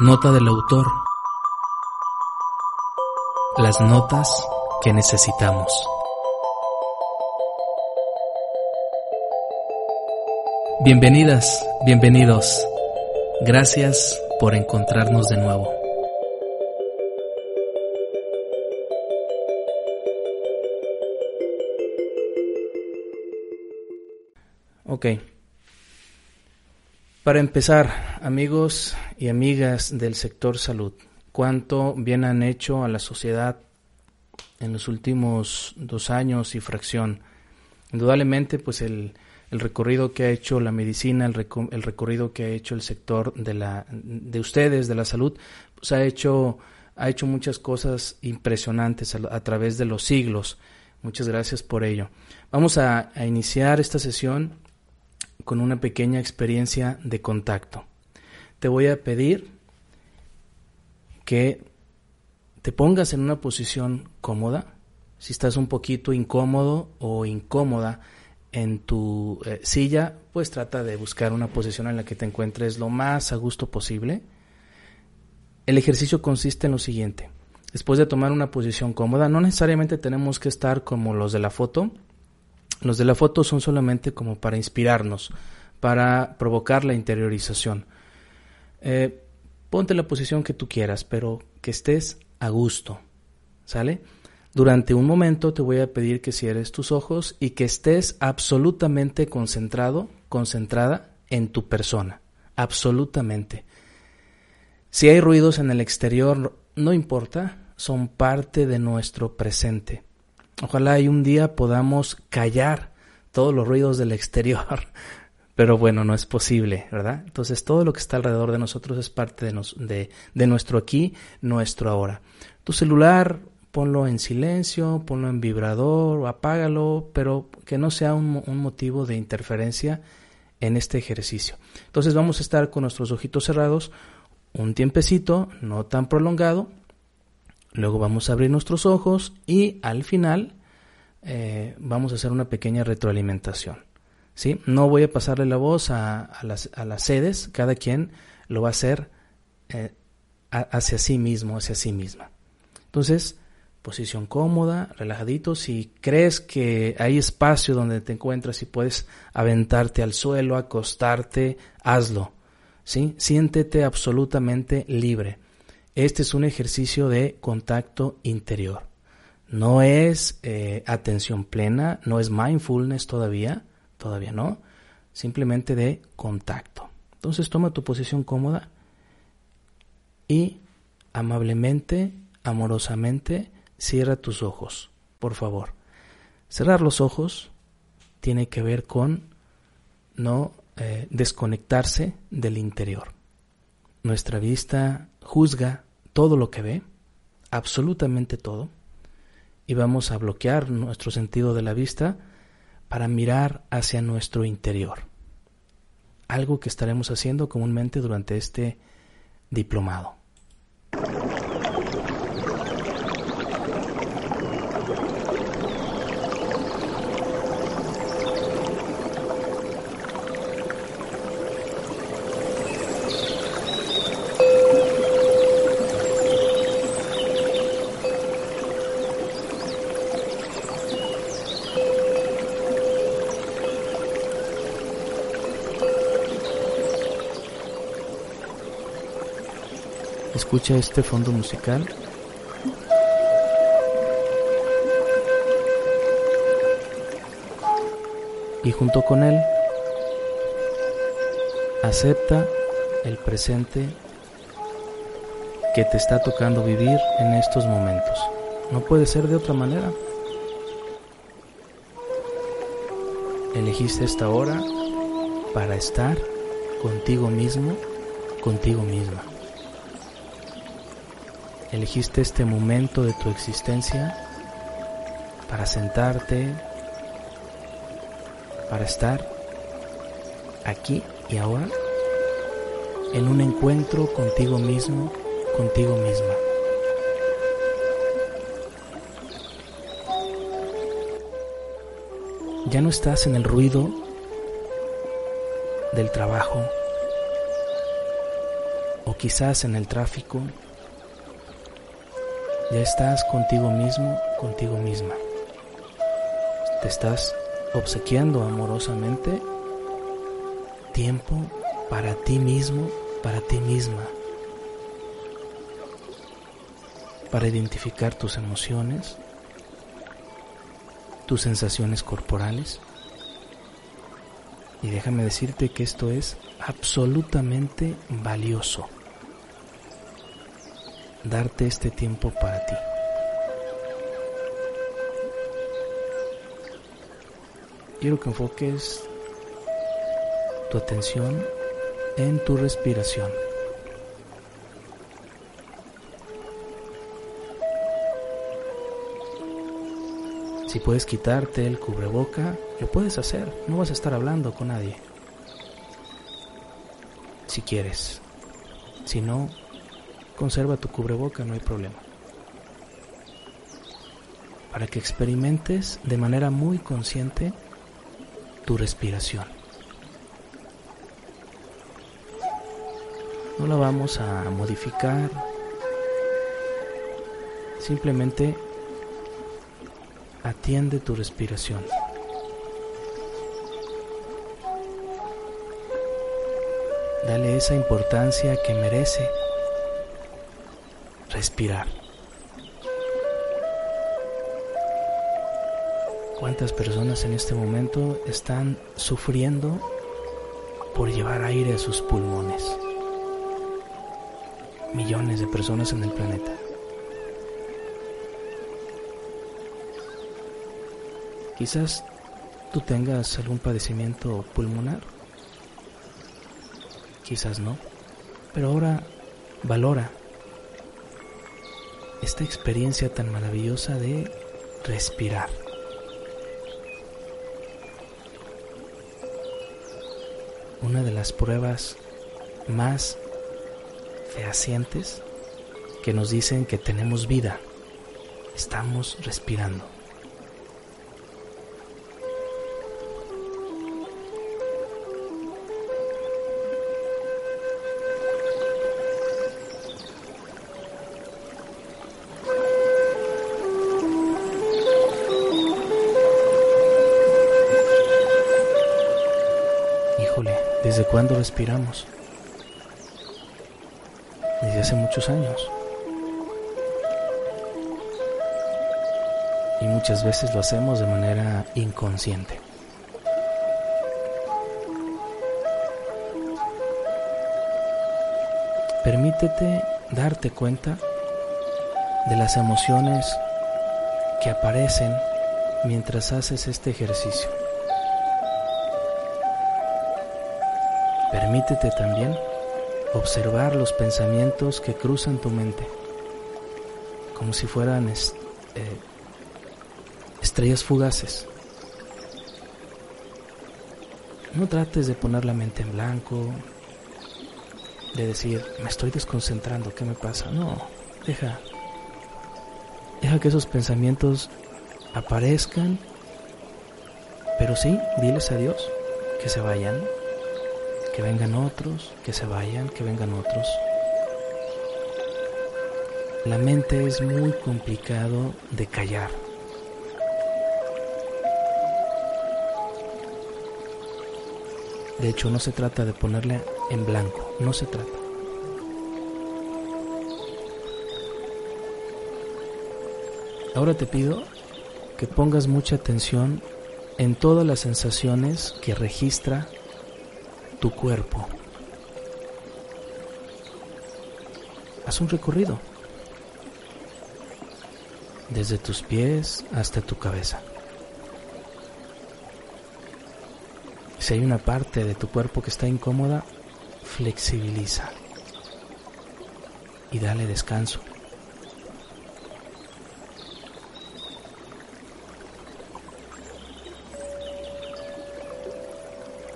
Nota del autor. Las notas que necesitamos. Bienvenidas, bienvenidos. Gracias por encontrarnos de nuevo. Ok. Para empezar, amigos y amigas del sector salud, ¿cuánto bien han hecho a la sociedad en los últimos dos años y fracción? Indudablemente, pues el, recorrido que ha hecho la medicina, el, recorrido que ha hecho el sector de, la, de ustedes, de la salud, pues ha hecho, ha hecho muchas cosas impresionantes a, través de los siglos. Muchas gracias por ello. Vamos a iniciar esta sesión con una pequeña experiencia de contacto. Te voy a pedir que te pongas en una posición cómoda. Si estás un poquito incómodo o incómoda en tu eh, silla, pues trata de buscar una posición en la que te encuentres lo más a gusto posible. El ejercicio consiste en lo siguiente. Después de tomar una posición cómoda, no necesariamente tenemos que estar como los de la foto, los de la foto son solamente como para inspirarnos, para provocar la interiorización. Eh, ponte la posición que tú quieras, pero que estés a gusto, ¿sale? Durante un momento te voy a pedir que cierres tus ojos y que estés absolutamente concentrado, concentrada en tu persona, absolutamente. Si hay ruidos en el exterior, no importa, son parte de nuestro presente. Ojalá y un día podamos callar todos los ruidos del exterior, pero bueno, no es posible, ¿verdad? Entonces todo lo que está alrededor de nosotros es parte de, de, nuestro aquí, nuestro ahora. Tu celular, ponlo en silencio, ponlo en vibrador, apágalo, pero que no sea un, un motivo de interferencia en este ejercicio. Entonces vamos a estar con nuestros ojitos cerrados un tiempecito, no tan prolongado, Luego vamos a abrir nuestros ojos y al final eh, vamos a hacer una pequeña retroalimentación. ¿Sí? No voy a pasarle la voz a, las, sedes, cada quien lo va a hacer eh, hacia sí mismo, hacia sí misma. Entonces, posición cómoda, relajadito. Si crees que hay espacio donde te encuentras y puedes aventarte al suelo, acostarte, hazlo. ¿sí? Siéntete absolutamente libre. Este es un ejercicio de contacto interior. No es eh, atención plena, no es mindfulness todavía, todavía no, simplemente de contacto. Entonces toma tu posición cómoda y amablemente, amorosamente, cierra tus ojos, por favor. Cerrar los ojos tiene que ver con no eh, desconectarse del interior. Nuestra vista juzga todo lo que ve, absolutamente todo, y vamos a bloquear nuestro sentido de la vista para mirar hacia nuestro interior. Algo que estaremos haciendo comúnmente durante este diplomado. Escucha este fondo musical. Y junto con él, acepta el presente que te está tocando vivir en estos momentos. No puede ser de otra manera. Elegiste esta hora para estar contigo mismo, contigo misma. Elegiste este momento de tu existencia para sentarte, para estar aquí y ahora en un encuentro contigo mismo, contigo misma. Ya no estás en el ruido del trabajo o quizás en el tráfico, ya estás contigo mismo, contigo misma. Te estás obsequiando amorosamente tiempo para ti mismo, para ti misma, para identificar tus emociones, tus sensaciones corporales. Y déjame decirte que esto es absolutamente valioso. Darte este tiempo para ti. Quiero que enfoques tu atención en tu respiración. Si puedes quitarte el cubreboca, lo puedes hacer. No vas a estar hablando con nadie. Si quieres. Si no, conserva tu cubreboca, no hay problema. Para que experimentes de manera muy consciente tu respiración. No la vamos a modificar. Simplemente atiende tu respiración. Dale esa importancia que merece respirar. ¿Cuántas personas en este momento están sufriendo por llevar aire a sus pulmones? Millones de personas en el planeta. Quizás tú tengas algún padecimiento pulmonar, quizás no, pero ahora valora esta experiencia tan maravillosa de respirar. Una de las pruebas más fehacientes que nos dicen que tenemos vida, estamos respirando. Cuándo respiramos? Desde hace muchos años. Y muchas veces lo hacemos de manera inconsciente. Permítete darte cuenta de las emociones que aparecen mientras haces este ejercicio. Permítete también observar los pensamientos que cruzan tu mente, como si fueran eh, estrellas fugaces. No trates de poner la mente en blanco, de decir, me estoy desconcentrando, ¿qué me pasa? No, deja, deja que esos pensamientos aparezcan, pero sí, diles a Dios que se vayan que vengan otros, que se vayan, que vengan otros. La mente es muy complicado de callar. De hecho, no se trata de ponerle en blanco, no se trata. Ahora te pido que pongas mucha atención en todas las sensaciones que registra tu cuerpo. Haz un recorrido desde tus pies hasta tu cabeza. Si hay una parte de tu cuerpo que está incómoda, flexibiliza y dale descanso.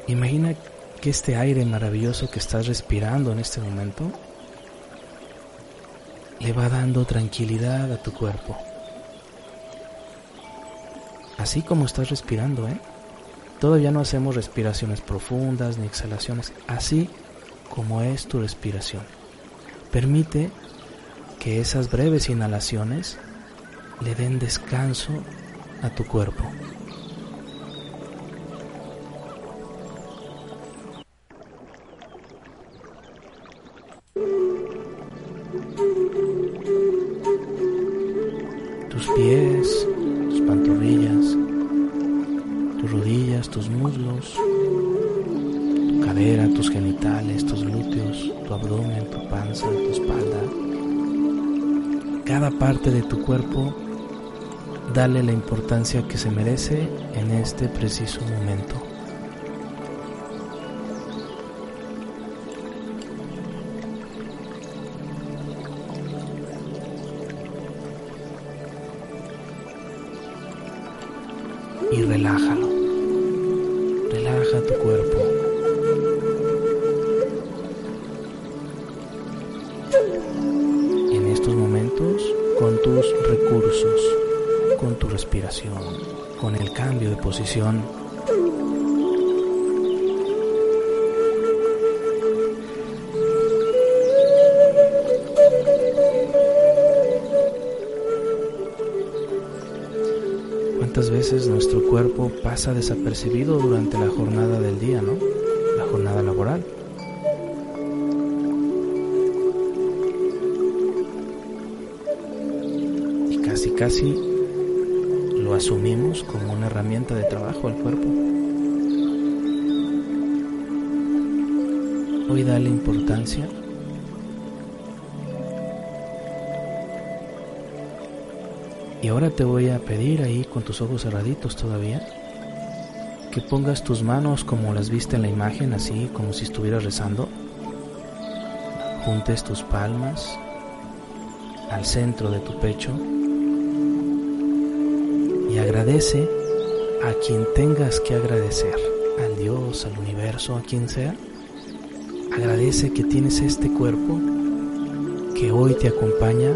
Imagina que este aire maravilloso que estás respirando en este momento le va dando tranquilidad a tu cuerpo. Así como estás respirando, ¿eh? Todavía no hacemos respiraciones profundas ni exhalaciones, así como es tu respiración. Permite que esas breves inhalaciones le den descanso a tu cuerpo. Tus muslos, tu cadera, tus genitales, tus glúteos, tu abdomen, tu panza, tu espalda. Cada parte de tu cuerpo dale la importancia que se merece en este preciso momento. ¿Cuántas veces nuestro cuerpo pasa desapercibido durante la jornada del día, no? La jornada laboral. Y casi, casi lo asumimos como una herramienta de trabajo al cuerpo. Hoy dale importancia Y ahora te voy a pedir ahí con tus ojos cerraditos todavía que pongas tus manos como las viste en la imagen, así como si estuvieras rezando. Juntes tus palmas al centro de tu pecho y agradece a quien tengas que agradecer, al Dios, al universo, a quien sea. Agradece que tienes este cuerpo que hoy te acompaña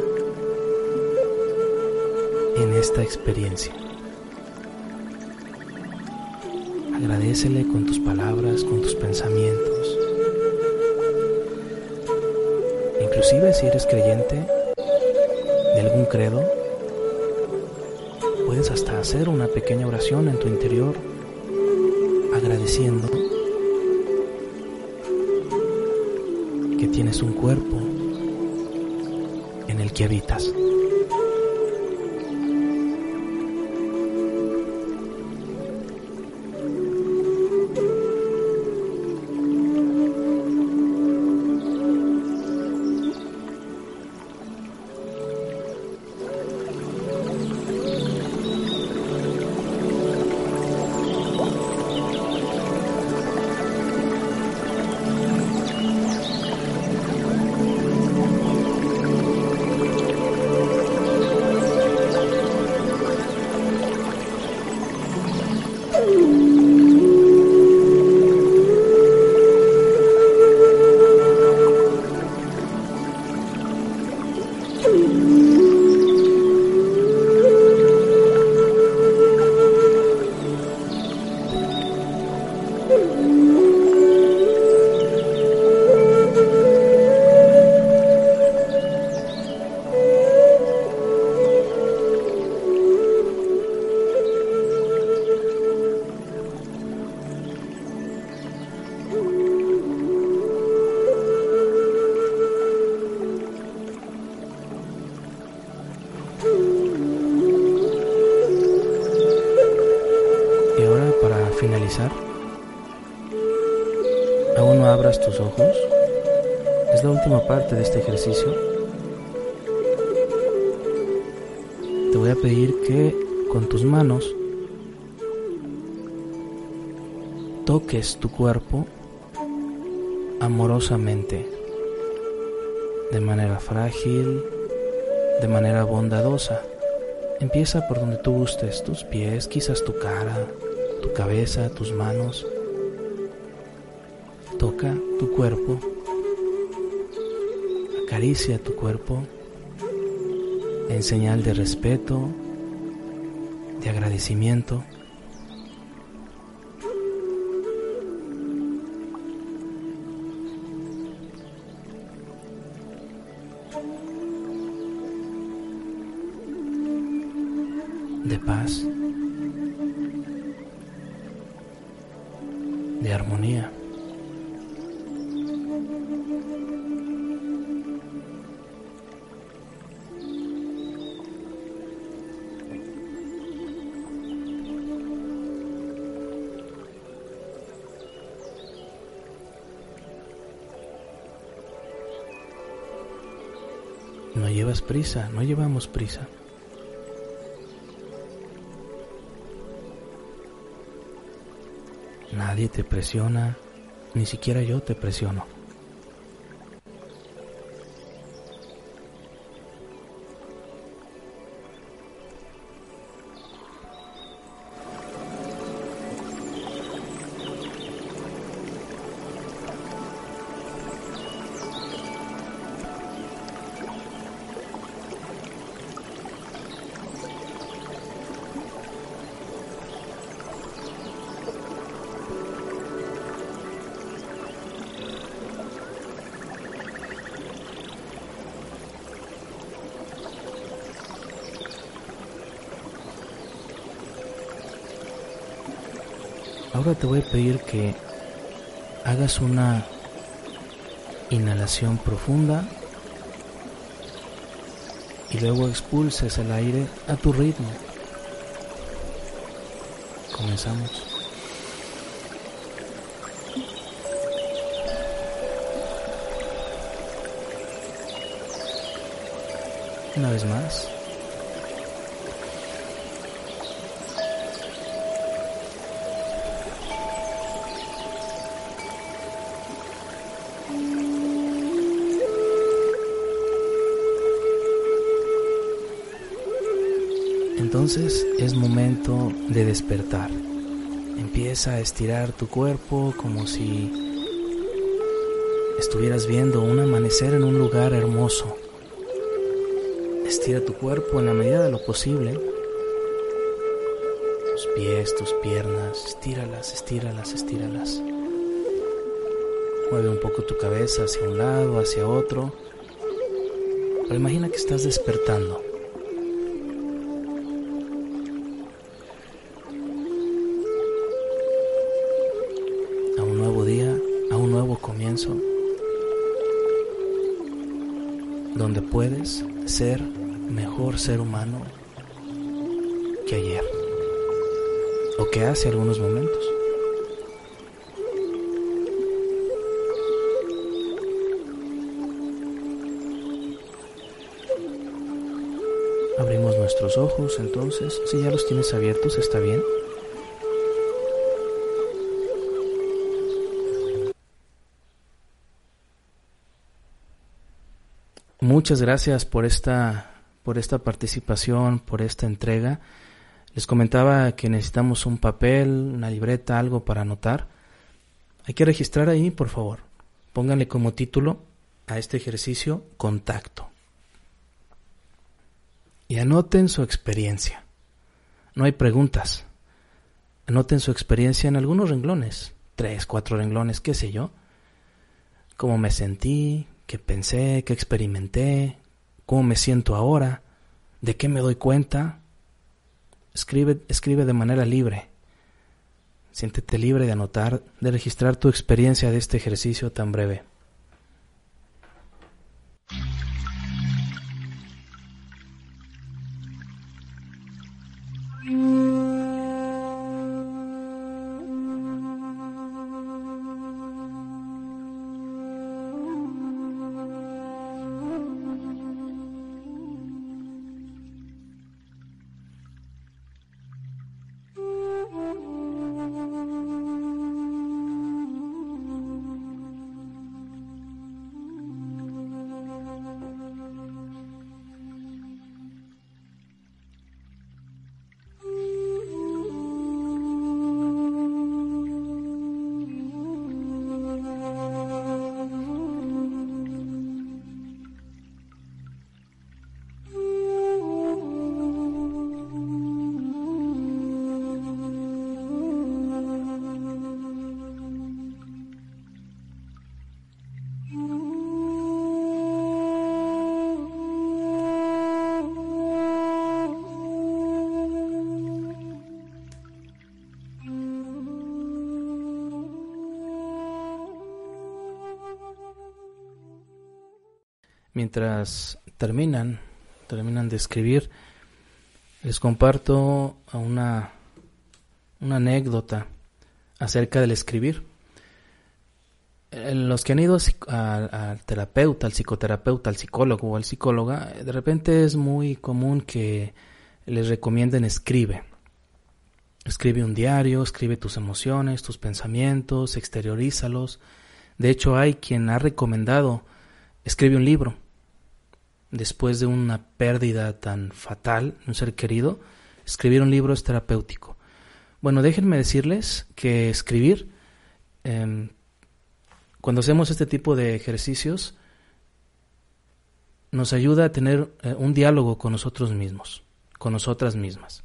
en esta experiencia. Agradecele con tus palabras, con tus pensamientos. Inclusive si eres creyente de algún credo, puedes hasta hacer una pequeña oración en tu interior agradeciendo que tienes un cuerpo en el que habitas. Con tus manos toques tu cuerpo amorosamente, de manera frágil, de manera bondadosa. Empieza por donde tú gustes, tus pies, quizás tu cara, tu cabeza, tus manos. Toca tu cuerpo. Acaricia tu cuerpo en señal de respeto, de agradecimiento. de paz, de armonía. Prisa, no llevamos prisa. Nadie te presiona, ni siquiera yo te presiono. Ahora te voy a pedir que hagas una inhalación profunda y luego expulses el aire a tu ritmo. Comenzamos. Una vez más. Entonces es momento de despertar. Empieza a estirar tu cuerpo como si estuvieras viendo un amanecer en un lugar hermoso. Estira tu cuerpo en la medida de lo posible. Tus pies, tus piernas, estíralas, estíralas, estíralas. Mueve un poco tu cabeza hacia un lado, hacia otro. Pero imagina que estás despertando. Donde puedes ser mejor ser humano que ayer o que hace algunos momentos. Abrimos nuestros ojos entonces, si ya los tienes abiertos está bien. Muchas gracias por esta, por esta participación, por esta entrega. Les comentaba que necesitamos un papel, una libreta, algo para anotar. Hay que registrar ahí, por favor. Pónganle como título a este ejercicio contacto. Y anoten su experiencia. No hay preguntas. Anoten su experiencia en algunos renglones, tres, cuatro renglones, qué sé yo. Cómo me sentí, qué pensé, qué experimenté, cómo me siento ahora, de qué me doy cuenta. Escribe, escribe de manera libre. Siéntete libre de anotar, de registrar tu experiencia de este ejercicio tan breve. Mientras terminan, terminan de escribir, les comparto una, una anécdota acerca del escribir. Los que han ido al terapeuta, al psicoterapeuta, al psicólogo o al psicóloga, de repente es muy común que les recomienden escribe. Escribe un diario, escribe tus emociones, tus pensamientos, exteriorízalos. De hecho, hay quien ha recomendado escribe un libro. Después de una pérdida tan fatal, un ser querido, escribir un libro es terapéutico. Bueno, déjenme decirles que escribir, em, cuando hacemos este tipo de ejercicios, nos ayuda a tener eh, un diálogo con nosotros mismos, con nosotras mismas.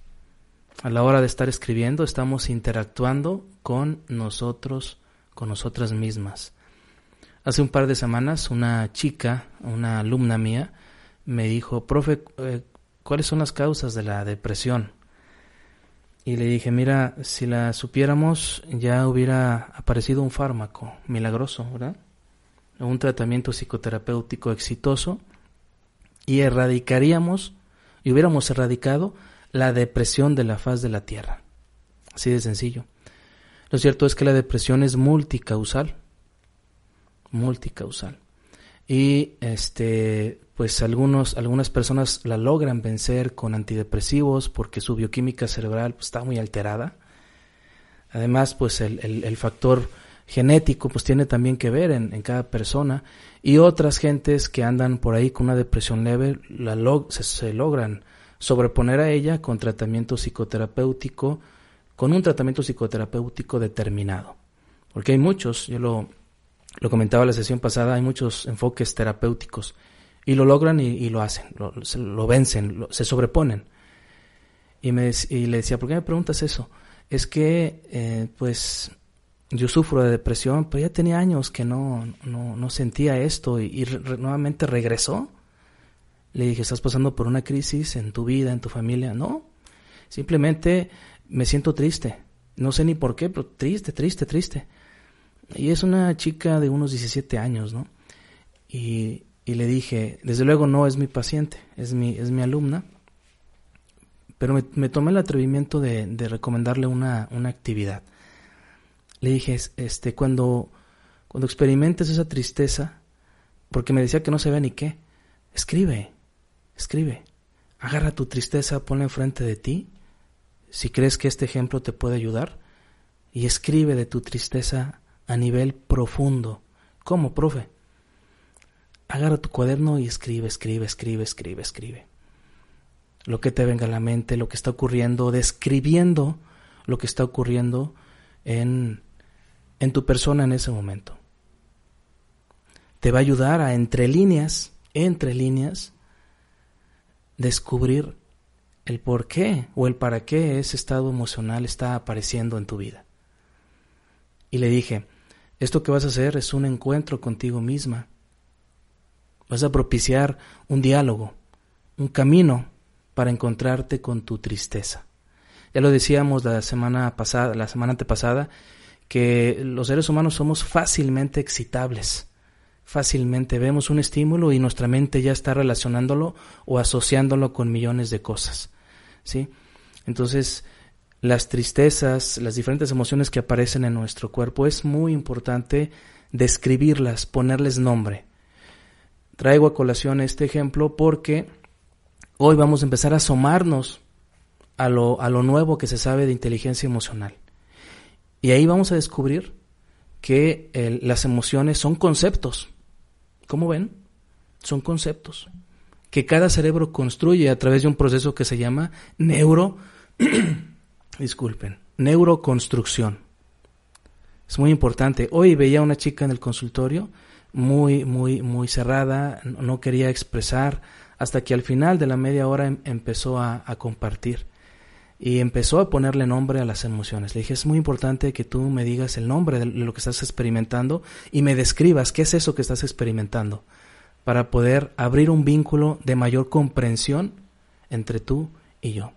A la hora de estar escribiendo, estamos interactuando con nosotros, con nosotras mismas. Hace un par de semanas una chica, una alumna mía, me dijo, profe, eh, ¿cuáles son las causas de la depresión? Y le dije, mira, si la supiéramos ya hubiera aparecido un fármaco milagroso, ¿verdad? Un tratamiento psicoterapéutico exitoso y erradicaríamos, y hubiéramos erradicado la depresión de la faz de la Tierra. Así de sencillo. Lo cierto es que la depresión es multicausal multicausal. Y este, pues algunos, algunas personas la logran vencer con antidepresivos porque su bioquímica cerebral pues, está muy alterada. Además, pues el, el, factor genético pues tiene también que ver en, cada persona. Y otras gentes que andan por ahí con una depresión leve la se, se logran sobreponer a ella con tratamiento psicoterapéutico, con un tratamiento psicoterapéutico determinado. Porque hay muchos, yo lo, lo comentaba la sesión pasada, hay muchos enfoques terapéuticos y lo logran y, lo hacen, lo, vencen, se sobreponen. Y, me, y le decía, ¿por qué me preguntas eso? Es que, eh, pues, yo sufro de depresión, pero ya tenía años que no, no, sentía esto y, nuevamente regresó. Le dije, ¿estás pasando por una crisis en tu vida, en tu familia? No, simplemente me siento triste. No sé ni por qué, pero triste, triste, triste. Y es una chica de unos 17 años, ¿no? Y, le dije, desde luego no es mi paciente, es mi, es mi alumna, pero me, tomé el atrevimiento de, recomendarle una, una, actividad. Le dije, este, cuando, cuando experimentes esa tristeza, porque me decía que no se ve ni qué, escribe, escribe, agarra tu tristeza, ponla enfrente de ti, si crees que este ejemplo te puede ayudar, y escribe de tu tristeza a nivel profundo. ¿Cómo, profe? Agarra tu cuaderno y escribe, escribe, escribe, escribe, escribe. Lo que te venga a la mente, lo que está ocurriendo, describiendo lo que está ocurriendo en, en tu persona en ese momento. Te va a ayudar a, entre líneas, entre líneas, descubrir el por qué o el para qué ese estado emocional está apareciendo en tu vida. Y le dije, esto que vas a hacer es un encuentro contigo misma. Vas a propiciar un diálogo, un camino para encontrarte con tu tristeza. Ya lo decíamos la semana pasada, la semana antepasada, que los seres humanos somos fácilmente excitables. Fácilmente vemos un estímulo y nuestra mente ya está relacionándolo o asociándolo con millones de cosas. ¿Sí? Entonces, las tristezas, las diferentes emociones que aparecen en nuestro cuerpo, es muy importante describirlas, ponerles nombre. Traigo a colación este ejemplo porque hoy vamos a empezar a asomarnos a lo, a lo nuevo que se sabe de inteligencia emocional. Y ahí vamos a descubrir que las emociones son conceptos. ¿Cómo ven? Son conceptos que cada cerebro construye a través de un proceso que se llama neuro disculpen, neuroconstrucción. Es muy importante. Hoy veía una chica en el consultorio muy, muy, muy cerrada, no quería expresar, hasta que al final de la media hora em, empezó a, compartir y empezó a ponerle nombre a las emociones. Le dije, es muy importante que tú me digas el nombre de lo que estás experimentando y me describas qué es eso que estás experimentando para poder abrir un vínculo de mayor comprensión entre tú y yo.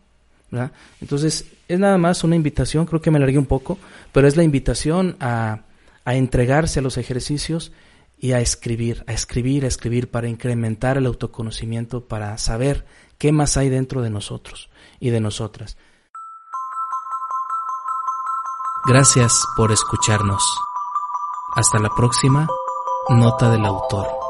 Entonces, es nada más una invitación, creo que me alargué un poco, pero es la invitación a, entregarse a los ejercicios y a escribir, a escribir, a escribir para incrementar el autoconocimiento, para saber qué más hay dentro de nosotros y de nosotras. Gracias por escucharnos. Hasta la próxima nota del autor.